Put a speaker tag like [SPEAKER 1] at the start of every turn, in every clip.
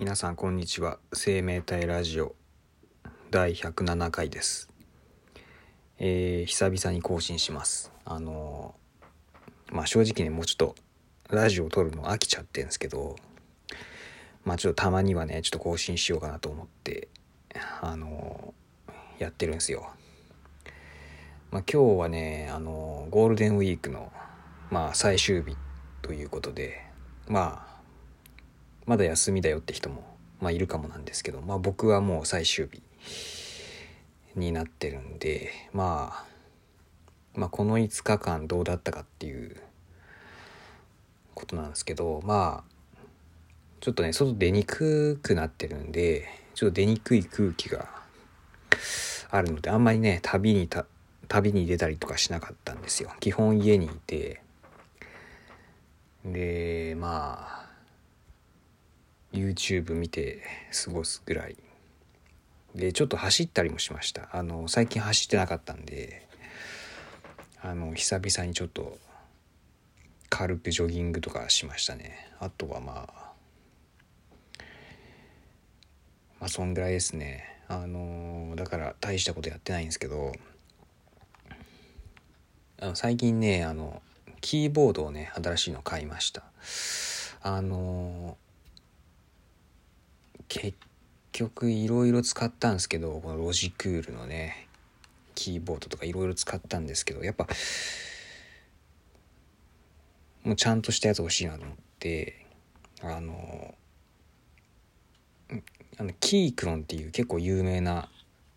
[SPEAKER 1] 皆さんこんにちは。生命体ラジオ第107回です。えー、久々に更新します。あのー、まあ正直ねもうちょっとラジオを撮るの飽きちゃってんですけどまあちょっとたまにはねちょっと更新しようかなと思ってあのー、やってるんですよ。まあ今日はねあのゴールデンウィークのまあ最終日ということでまあまだ休みだよって人も、まあ、いるかもなんですけど、まあ、僕はもう最終日になってるんで、まあ、まあこの5日間どうだったかっていうことなんですけどまあちょっとね外出にくくなってるんでちょっと出にくい空気があるのであんまりね旅にた旅に出たりとかしなかったんですよ。基本家にいて。でまあ YouTube 見て過ごすぐらい。でちょっと走ったりもしました。あの最近走ってなかったんであの久々にちょっと軽くジョギングとかしましたね。あとはまあまあそんぐらいですね。あのだから大したことやってないんですけどあの最近ねあのキーボードをね新しいの買いました。あの結局いろいろ使ったんですけどこのロジクールのねキーボードとかいろいろ使ったんですけどやっぱもうちゃんとしたやつ欲しいなと思ってあのあのキークロンっていう結構有名な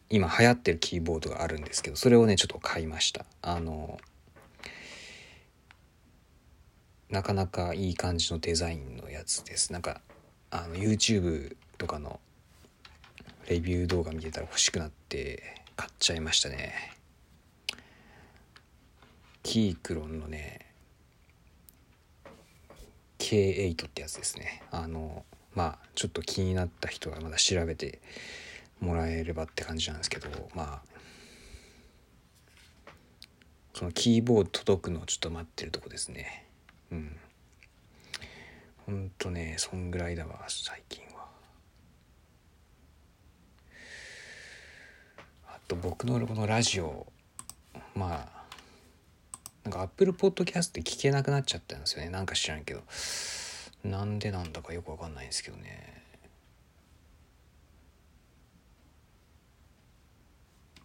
[SPEAKER 1] 今流行ってるキーボードがあるんですけどそれをねちょっと買いました。あのなかなかいい感じのデザインのやつです。なんかあの YouTube とかのレビュー動画見てたら欲しくなって買っちゃいましたね。キークロンのね K8 ってやつですね。あのまあちょっと気になった人はまだ調べてもらえればって感じなんですけどまあそのキーボード届くのをちょっと待ってるとこですね。うん。ほんとねそんぐらいだわ最近。と僕のこのラジオまあなんかアップルポッドキャストで聞けなくなっちゃったんですよね。なんか知らんけど。なんでなんだかよくわかんないんですけどね。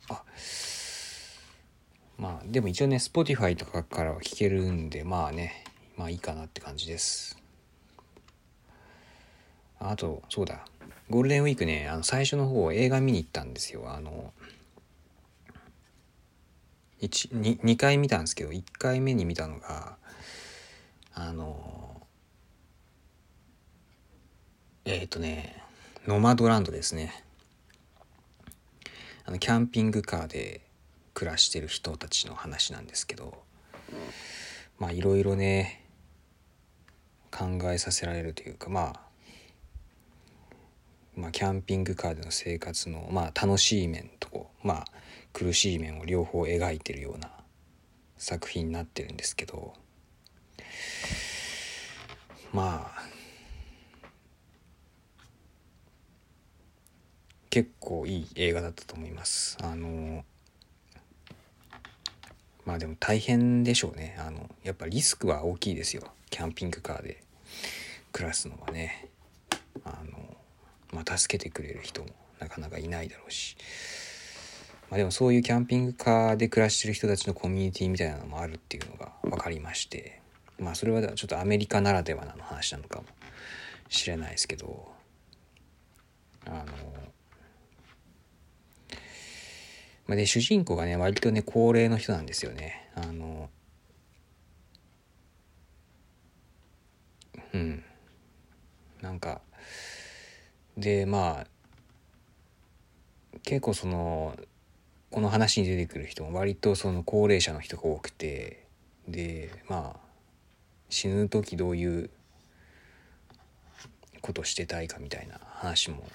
[SPEAKER 1] あまあでも一応ね Spotify とかからは聞けるんでまあねまあいいかなって感じです。あとそうだ。ゴールデンウィークねあの最初の方映画見に行ったんですよ。あの 2, 2回見たんですけど1回目に見たのがあのえっ、ー、とねノマドランドですね。あのキャンピングカーで暮らしてる人たちの話なんですけどまあいろいろね考えさせられるというかまあまあ、キャンピングカーでの生活の、まあ、楽しい面とまあ苦しい面を両方描いてるような作品になってるんですけどまあ結構いい映画だったと思います。あのまあでも大変でしょうね。あのやっぱリスクは大きいですよ。キャンピングカーで暮らすのはね。あのまあ助けてくれる人もなかなかいないだろうし。まあ、でもそういうキャンピングカーで暮らしてる人たちのコミュニティみたいなのもあるっていうのが分かりまして。まあそれはちょっとアメリカならではの話なのかもしれないですけど。あのまあ、で主人公がね割とね高齢の人なんですよね。あのうん。なんかでまあ結構そのこの話に出てくる人も割とその高齢者の人が多くてでまあ死ぬ時どういうことしてたいかみたいな話も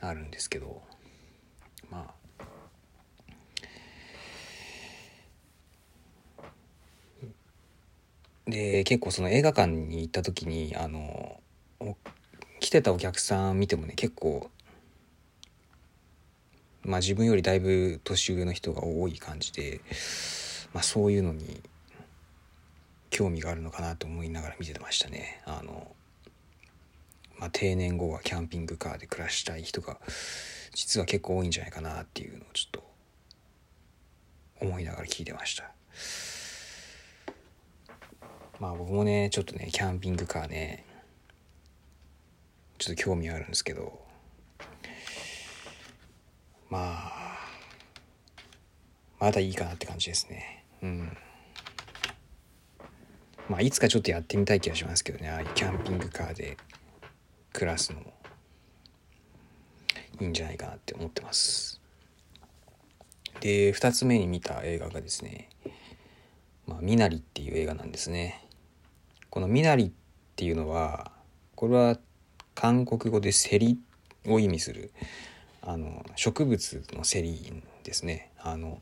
[SPEAKER 1] あるんですけどまあで結構その映画館に行った時にあの来てたお客さん見てもね結構まあ自分よりだいぶ年上の人が多い感じで、まあ、そういうのに興味があるのかなと思いながら見てましたね。あのまあ、定年後はキャンピングカーで暮らしたい人が実は結構多いんじゃないかなっていうのをちょっと思いながら聞いてましたまあ僕もねちょっとねキャンピングカーねちょっと興味あるんですけど。まあまだいいかなって感じですね。うん。まあいつかちょっとやってみたい気がしますけどね。ああいうキャンピングカーで暮らすのもいいんじゃないかなって思ってます。で2つ目に見た映画がですね「まあ、ミナリ」っていう映画なんですね。この「ミナリ」っていうのはこれは韓国語でセリを意味するあの植物のセリですね。あの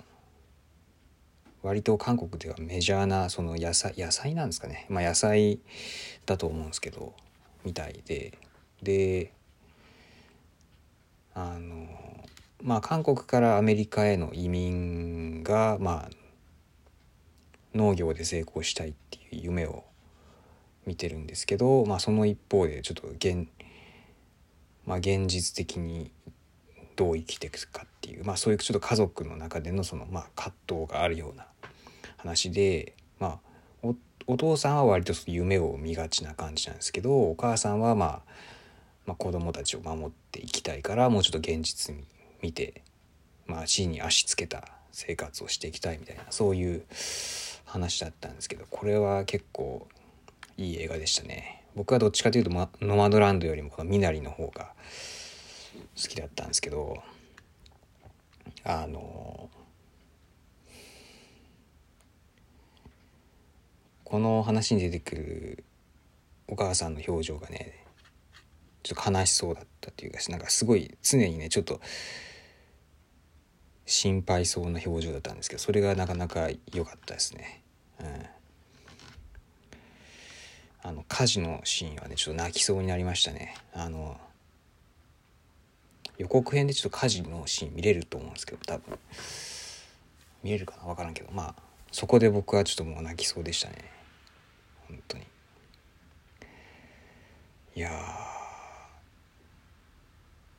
[SPEAKER 1] 割と韓国ではメジャーなその野菜野菜なんですかね。まあ野菜だと思うんですけどみたいで。であのまあ韓国からアメリカへの移民がまあ農業で成功したいっていう夢を見てるんですけど、まあ、その一方でちょっと現,、まあ、現実的にどう生きていくかっていう、まあ、そういうちょっと家族の中でのその、まあ、葛藤があるような話で、まあ、お父さんは割と夢を見がちな感じなんですけどお母さんはまあまあ、子供たちを守っていきたいからもうちょっと現実に見て、まあ、地に足つけた生活をしていきたいみたいなそういう話だったんですけどこれは結構いい映画でしたね。僕はどっちかというと、ま、ノマドランドよりもこのミナリの方が好きだったんですけどあのこの話に出てくるお母さんの表情がねちょっと悲しそうだったっていうかなんかすごい常にねちょっと心配そうな表情だったんですけどそれがなかなか良かったですね。うん、あの火事のシーンはねちょっと泣きそうになりましたね。あの予告編でちょっと火事のシーン見れると思うんですけど多分。見れるかな？分からんけど。まあそこで僕はちょっともう泣きそうでしたね。本当に。いや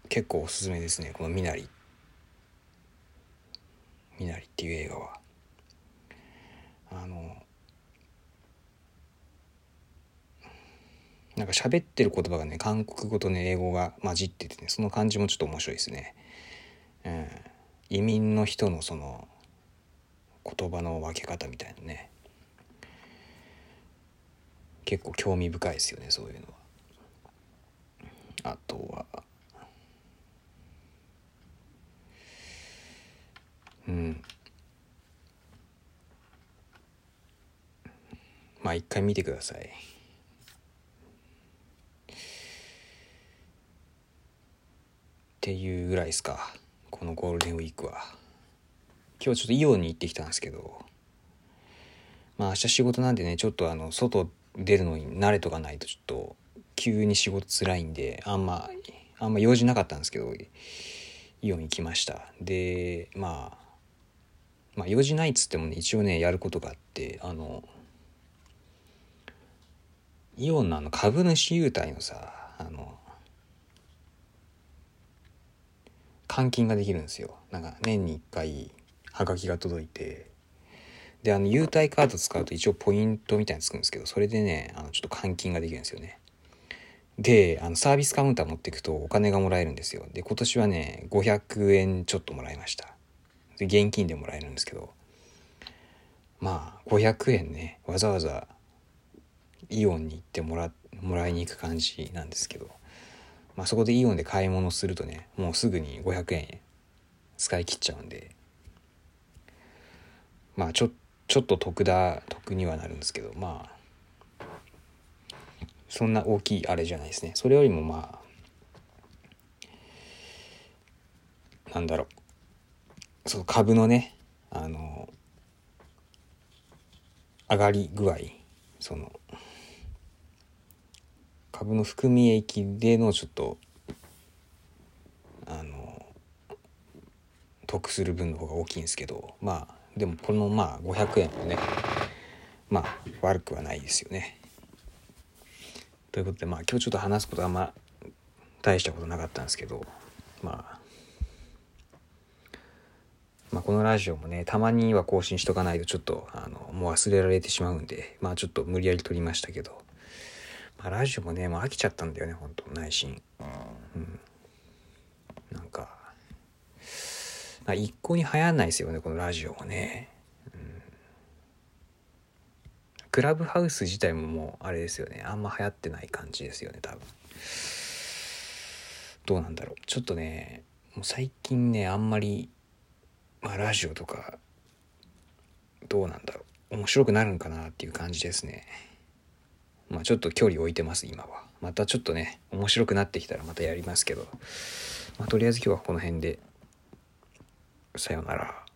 [SPEAKER 1] 結構おすすめですねこの「みなり」「みなり」っていう映画は。あのなんか喋ってる言葉がね韓国語とね英語が混じっててねその感じもちょっと面白いですね、うん、移民の人のその言葉の分け方みたいなね。結構興味深いですよねそういうのは。あとはうん。まあ一回見てください。っていうぐらいですか。このゴールデンウィークは。今日ちょっとイオンに行ってきたんですけど。まあ明日仕事なんでねちょっとあの外出るのに慣れとかないとちょっと急に仕事つらいんであんまあんま用事なかったんですけどイオン行きました。でまあまあ用事ないっつってもね一応ねやることがあってあのイオンのあの株主優待のさあの換金ができるんですよ。なんか年に1回はがきが届いて。であの優待カード使うと一応ポイントみたいにつくんですけどそれでねあのちょっと換金ができるんですよね。であのサービスカウンター持っていくとお金がもらえるんですよ。で今年はね500円ちょっともらいました。で現金でもらえるんですけど。まあ500円ねわざわざイオンに行ってもらもらいに行く感じなんですけど、まあ、そこでイオンで買い物するとねもうすぐに500円使い切っちゃうんで。まあちょちょっと得だ得にはなるんですけどまあそんな大きいあれじゃないですね。それよりもまあなんだろう。その株のねあの上がり具合その株の含み益でのちょっとあの得する分の方が大きいんですけどまあでもこのまあ500円もねまあ悪くはないですよね。ということでまあ今日ちょっと話すことはあんま大したことなかったんですけどまあまあ、このラジオもねたまには更新しとかないとちょっとあのもう忘れられてしまうんでまあちょっと無理やり撮りましたけど、まあ、ラジオもねもう飽きちゃったんだよねほんと内心。うん。なんか、まあ、一向に流行んないですよねこのラジオもね、うん、クラブハウス自体ももうあれですよねあんま流行ってない感じですよね多分。どうなんだろう。ちょっとねもう最近ねあんまりまあ、ラジオとかどうなんだろう。面白くなるんかなっていう感じですねまあちょっと距離置いてます今は。またちょっとね面白くなってきたらまたやりますけど、まあ、とりあえず今日はこの辺で。さようなら。